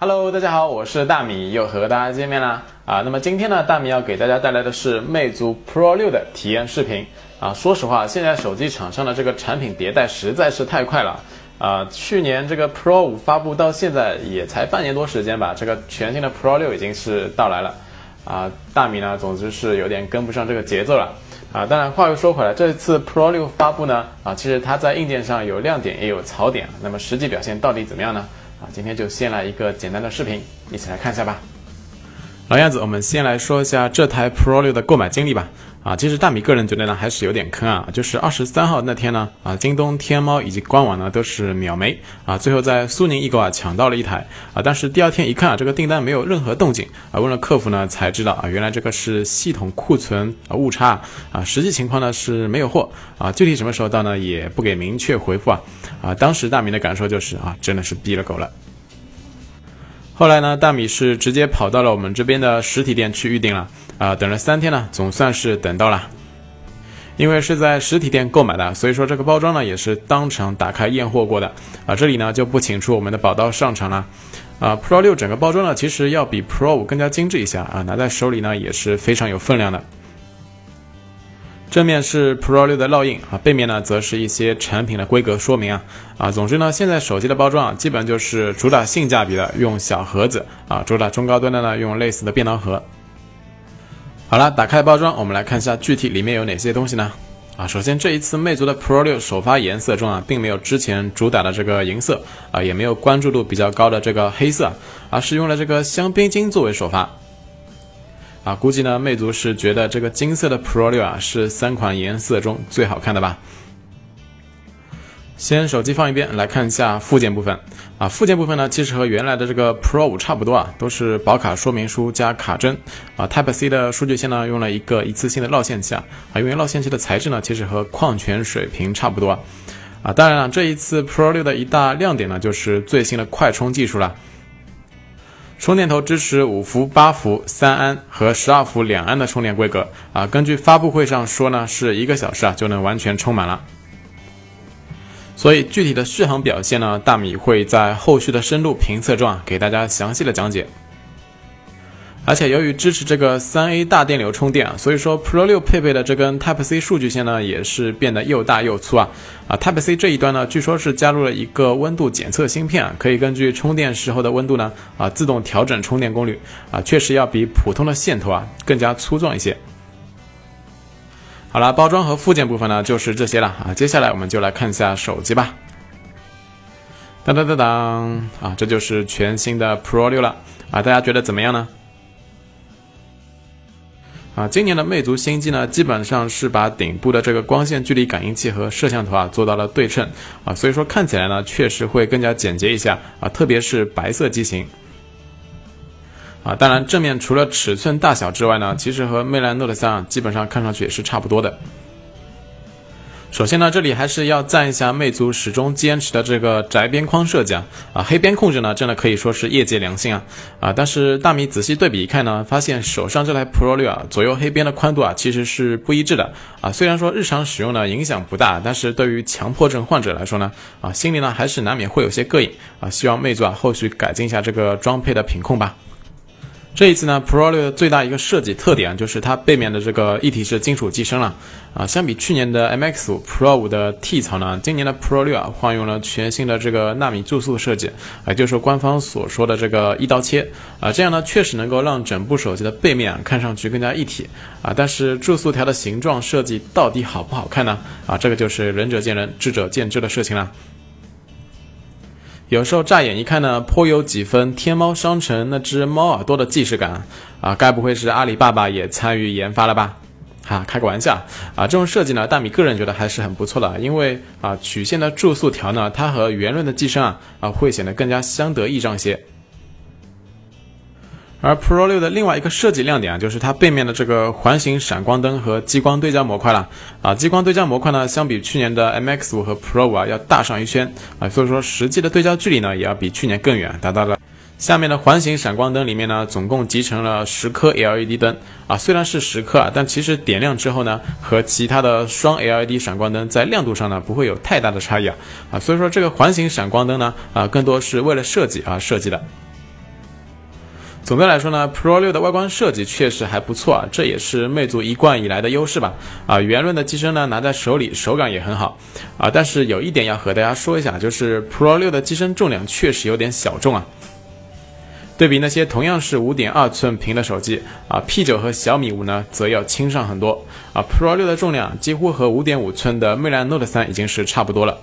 Hello，大家好，我是大米，又和大家见面啦啊！那么今天呢，大米要给大家带来的是魅族 Pro 六的体验视频啊。说实话，现在手机厂商的这个产品迭代实在是太快了啊！去年这个 Pro 五发布到现在也才半年多时间吧，这个全新的 Pro 六已经是到来了啊。大米呢，总之是有点跟不上这个节奏了啊。当然，话又说回来，这次 Pro 六发布呢啊，其实它在硬件上有亮点也有槽点，那么实际表现到底怎么样呢？啊，今天就先来一个简单的视频，一起来看一下吧。老样子，我们先来说一下这台 Pro 六的购买经历吧。啊，其实大米个人觉得呢，还是有点坑啊。就是二十三号那天呢，啊，京东、天猫以及官网呢都是秒没啊。最后在苏宁易购啊抢到了一台啊，但是第二天一看啊，这个订单没有任何动静啊。问了客服呢，才知道啊，原来这个是系统库存啊误差啊。实际情况呢是没有货啊，具体什么时候到呢也不给明确回复啊。啊，当时大米的感受就是啊，真的是逼了狗了。后来呢，大米是直接跑到了我们这边的实体店去预定了啊，等了三天呢，总算是等到了。因为是在实体店购买的，所以说这个包装呢也是当场打开验货过的啊。这里呢就不请出我们的宝刀上场了啊。Pro 六整个包装呢其实要比 Pro 五更加精致一些啊，拿在手里呢也是非常有分量的。正面是 Pro 六的烙印啊，背面呢则是一些产品的规格说明啊啊，总之呢，现在手机的包装啊，基本就是主打性价比的用小盒子啊，主打中高端的呢用类似的便当盒。好了，打开包装，我们来看一下具体里面有哪些东西呢？啊，首先这一次魅族的 Pro 六首发颜色中啊，并没有之前主打的这个银色啊，也没有关注度比较高的这个黑色，而是用了这个香槟金作为首发。啊，估计呢，魅族是觉得这个金色的 Pro 六啊是三款颜色中最好看的吧。先手机放一边，来看一下附件部分。啊，附件部分呢，其实和原来的这个 Pro 五差不多啊，都是保卡说明书加卡针。啊，Type C 的数据线呢，用了一个一次性的绕线器啊。啊，因为绕线器的材质呢，其实和矿泉水瓶差不多。啊，啊当然了，这一次 Pro 六的一大亮点呢，就是最新的快充技术了。充电头支持五伏、八伏、三安和十二伏两安的充电规格啊。根据发布会上说呢，是一个小时啊就能完全充满了。所以具体的续航表现呢，大米会在后续的深度评测中啊给大家详细的讲解。而且由于支持这个三 A 大电流充电啊，所以说 Pro 六配备的这根 Type C 数据线呢，也是变得又大又粗啊啊！Type C 这一端呢，据说是加入了一个温度检测芯片啊，可以根据充电时候的温度呢啊，自动调整充电功率啊，确实要比普通的线头啊更加粗壮一些。好了，包装和附件部分呢就是这些了啊，接下来我们就来看一下手机吧。当当当当啊，这就是全新的 Pro 六了啊，大家觉得怎么样呢？啊，今年的魅族新机呢，基本上是把顶部的这个光线距离感应器和摄像头啊做到了对称啊，所以说看起来呢，确实会更加简洁一下啊，特别是白色机型啊。当然，正面除了尺寸大小之外呢，其实和魅蓝 Note 三，基本上看上去也是差不多的。首先呢，这里还是要赞一下魅族始终坚持的这个窄边框设计啊，啊黑边控制呢，真的可以说是业界良心啊啊！但是大米仔细对比一看呢，发现手上这台 Pro 六啊，左右黑边的宽度啊，其实是不一致的啊。虽然说日常使用呢影响不大，但是对于强迫症患者来说呢，啊心里呢还是难免会有些膈应啊。希望魅族啊后续改进一下这个装配的品控吧。这一次呢，Pro 六的最大一个设计特点就是它背面的这个一体式金属机身了啊。相比去年的 MX 五 Pro 五的 T 槽呢，今年的 Pro 六啊换用了全新的这个纳米注塑设计，也就是官方所说的这个一刀切啊。这样呢，确实能够让整部手机的背面啊看上去更加一体啊。但是注塑条的形状设计到底好不好看呢？啊，这个就是仁者见仁，智者见智的事情了。有时候乍眼一看呢，颇有几分天猫商城那只猫耳朵的既视感啊！该不会是阿里爸爸也参与研发了吧？哈，开个玩笑啊！这种设计呢，大米个人觉得还是很不错的，因为啊，曲线的注塑条呢，它和圆润的机身啊啊，会显得更加相得益彰些。而 Pro 六的另外一个设计亮点啊，就是它背面的这个环形闪光灯和激光对焦模块了啊。激光对焦模块呢，相比去年的 MX 五和 Pro 五啊，要大上一圈啊，所以说实际的对焦距离呢，也要比去年更远，达到了。下面的环形闪光灯里面呢，总共集成了十颗 LED 灯啊，虽然是十颗啊，但其实点亮之后呢，和其他的双 LED 闪光灯在亮度上呢，不会有太大的差异啊啊，所以说这个环形闪光灯呢啊，更多是为了设计而设计的。总的来说呢，Pro 六的外观设计确实还不错啊，这也是魅族一贯以来的优势吧。啊，圆润的机身呢，拿在手里手感也很好啊。但是有一点要和大家说一下，就是 Pro 六的机身重量确实有点小众啊。对比那些同样是五点二寸屏的手机啊，P 九和小米五呢，则要轻上很多啊。Pro 六的重量几乎和五点五寸的魅蓝 Note 三已经是差不多了。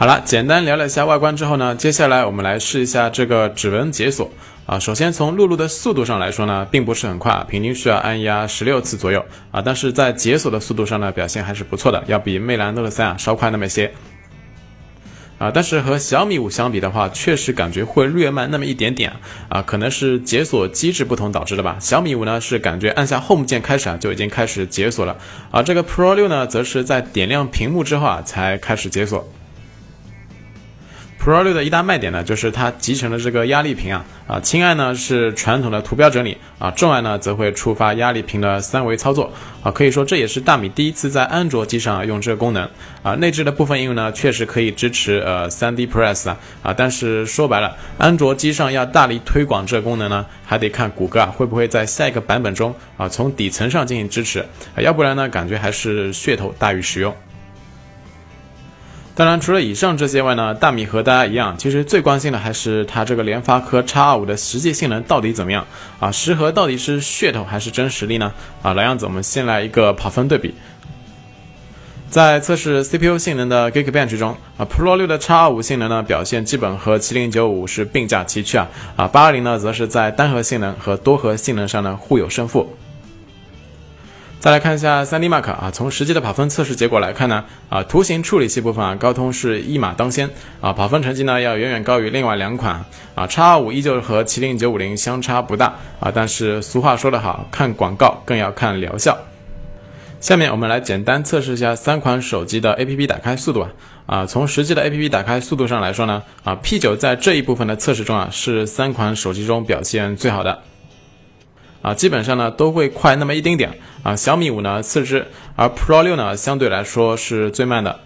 好了，简单聊了一下外观之后呢，接下来我们来试一下这个指纹解锁啊。首先从录入的速度上来说呢，并不是很快，平均需要按压十六次左右啊。但是在解锁的速度上呢，表现还是不错的，要比魅蓝 Note 三啊稍快那么一些啊。但是和小米五相比的话，确实感觉会略慢那么一点点啊，可能是解锁机制不同导致的吧。小米五呢是感觉按下 Home 键开始啊就已经开始解锁了啊，这个 Pro 六呢则是在点亮屏幕之后啊才开始解锁。Pro 六的一大卖点呢，就是它集成的这个压力屏啊，啊，轻按呢是传统的图标整理啊，重按呢则会触发压力屏的三维操作啊，可以说这也是大米第一次在安卓机上用这个功能啊。内置的部分应用呢，确实可以支持呃 3D Press 啊，啊，但是说白了，安卓机上要大力推广这个功能呢，还得看谷歌啊会不会在下一个版本中啊从底层上进行支持，要不然呢，感觉还是噱头大于实用。当然，除了以上这些外呢，大米和大家一样，其实最关心的还是它这个联发科 X 二五的实际性能到底怎么样啊？十核到底是噱头还是真实力呢？啊，老样子，我们先来一个跑分对比。在测试 CPU 性能的 Geekbench 中啊，Pro 六的 X 二五性能呢表现基本和麒麟九五是并驾齐驱啊，啊，八二零呢则是在单核性能和多核性能上呢互有胜负。再来看一下 3D Mark 啊，从实际的跑分测试结果来看呢，啊，图形处理器部分啊，高通是一马当先啊，跑分成绩呢要远远高于另外两款啊，X25 依旧和麒麟950相差不大啊，但是俗话说得好，看广告更要看疗效。下面我们来简单测试一下三款手机的 APP 打开速度啊，啊，从实际的 APP 打开速度上来说呢，啊，P9 在这一部分的测试中啊，是三款手机中表现最好的。啊，基本上呢都会快那么一丁点啊。小米五呢次之，而 Pro 六呢相对来说是最慢的。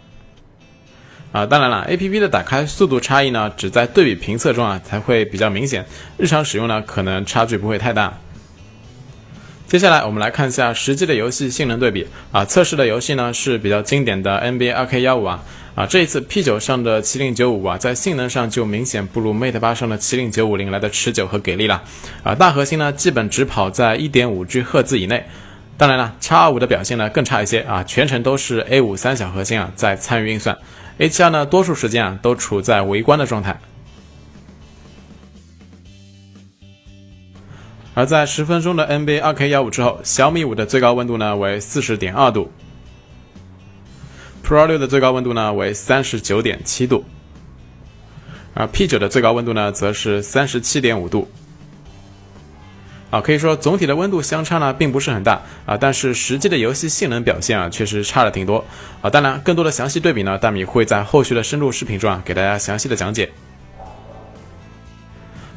啊，当然了，A P P 的打开速度差异呢只在对比评测中啊才会比较明显，日常使用呢可能差距不会太大。接下来我们来看一下实际的游戏性能对比啊，测试的游戏呢是比较经典的 N B A 2K15 啊。啊，这一次 P9 上的麒麟95啊，在性能上就明显不如 Mate 8上的麒麟950来的持久和给力了。啊，大核心呢，基本只跑在 1.5G 赫兹以内。当然了，X25 的表现呢更差一些啊，全程都是 A5 三小核心啊在参与运算，A72 呢多数时间啊都处在围观的状态。而在十分钟的 NBA 2K15 之后，小米五的最高温度呢为40.2度。Pro 六的最高温度呢为三十九点七度，而 P 九的最高温度呢则是三十七点五度。啊，可以说总体的温度相差呢并不是很大啊，但是实际的游戏性能表现啊确实差了挺多啊。当然，更多的详细对比呢，大米会在后续的深度视频中啊给大家详细的讲解。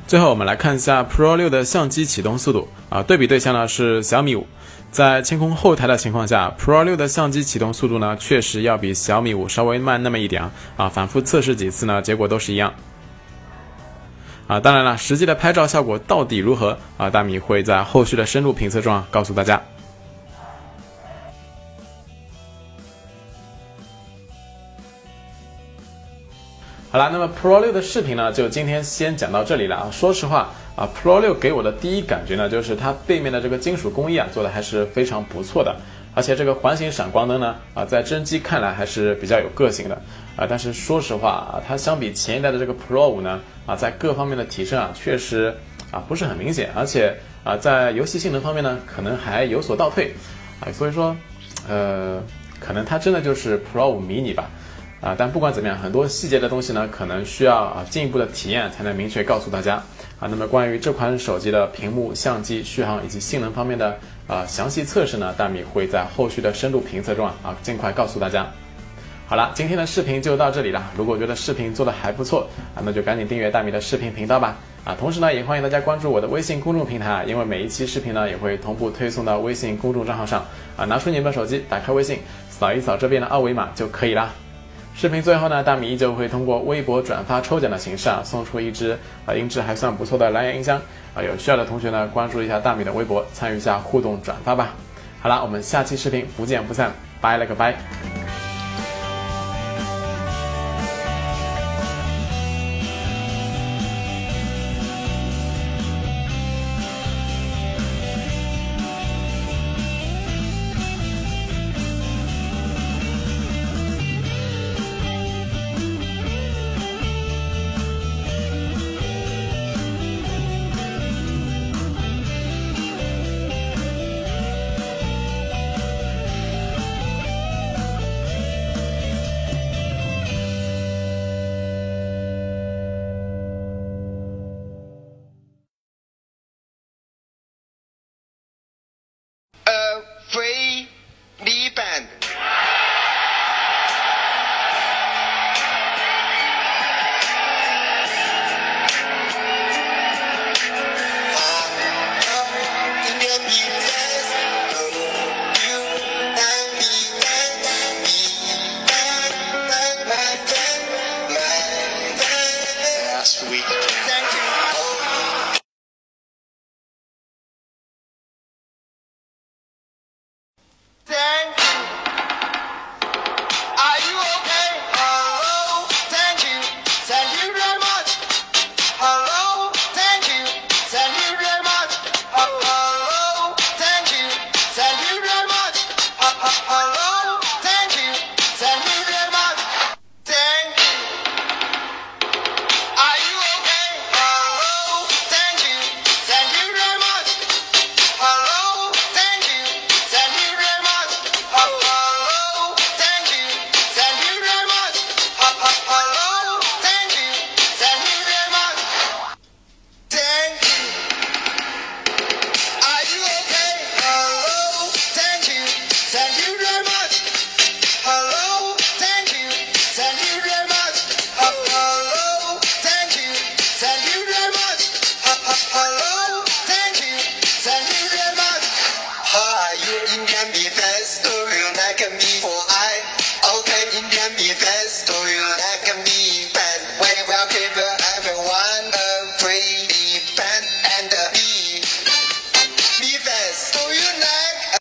最后，我们来看一下 Pro 六的相机启动速度啊，对比对象呢是小米五。在清空后台的情况下，Pro 六的相机启动速度呢，确实要比小米五稍微慢那么一点啊。反复测试几次呢，结果都是一样。啊，当然了，实际的拍照效果到底如何啊？大米会在后续的深入评测中啊告诉大家。好了，那么 Pro 六的视频呢，就今天先讲到这里了啊。说实话。啊，Pro 六给我的第一感觉呢，就是它背面的这个金属工艺啊，做的还是非常不错的。而且这个环形闪光灯呢，啊，在真机看来还是比较有个性的。啊，但是说实话啊，它相比前一代的这个 Pro 五呢，啊，在各方面的提升啊，确实啊不是很明显。而且啊，在游戏性能方面呢，可能还有所倒退。啊，所以说，呃，可能它真的就是 Pro 五迷你吧。啊，但不管怎么样，很多细节的东西呢，可能需要啊进一步的体验才能明确告诉大家啊。那么关于这款手机的屏幕、相机、续航以及性能方面的啊详细测试呢，大米会在后续的深度评测中啊啊尽快告诉大家。好了，今天的视频就到这里了。如果觉得视频做的还不错啊，那就赶紧订阅大米的视频频道吧。啊，同时呢，也欢迎大家关注我的微信公众平台，因为每一期视频呢也会同步推送到微信公众账号上啊。拿出你们的手机，打开微信，扫一扫这边的二维码就可以啦。视频最后呢，大米依旧会通过微博转发抽奖的形式啊，送出一支啊音质还算不错的蓝牙音箱啊。有需要的同学呢，关注一下大米的微博，参与一下互动转发吧。好了，我们下期视频不见不散，拜了个拜。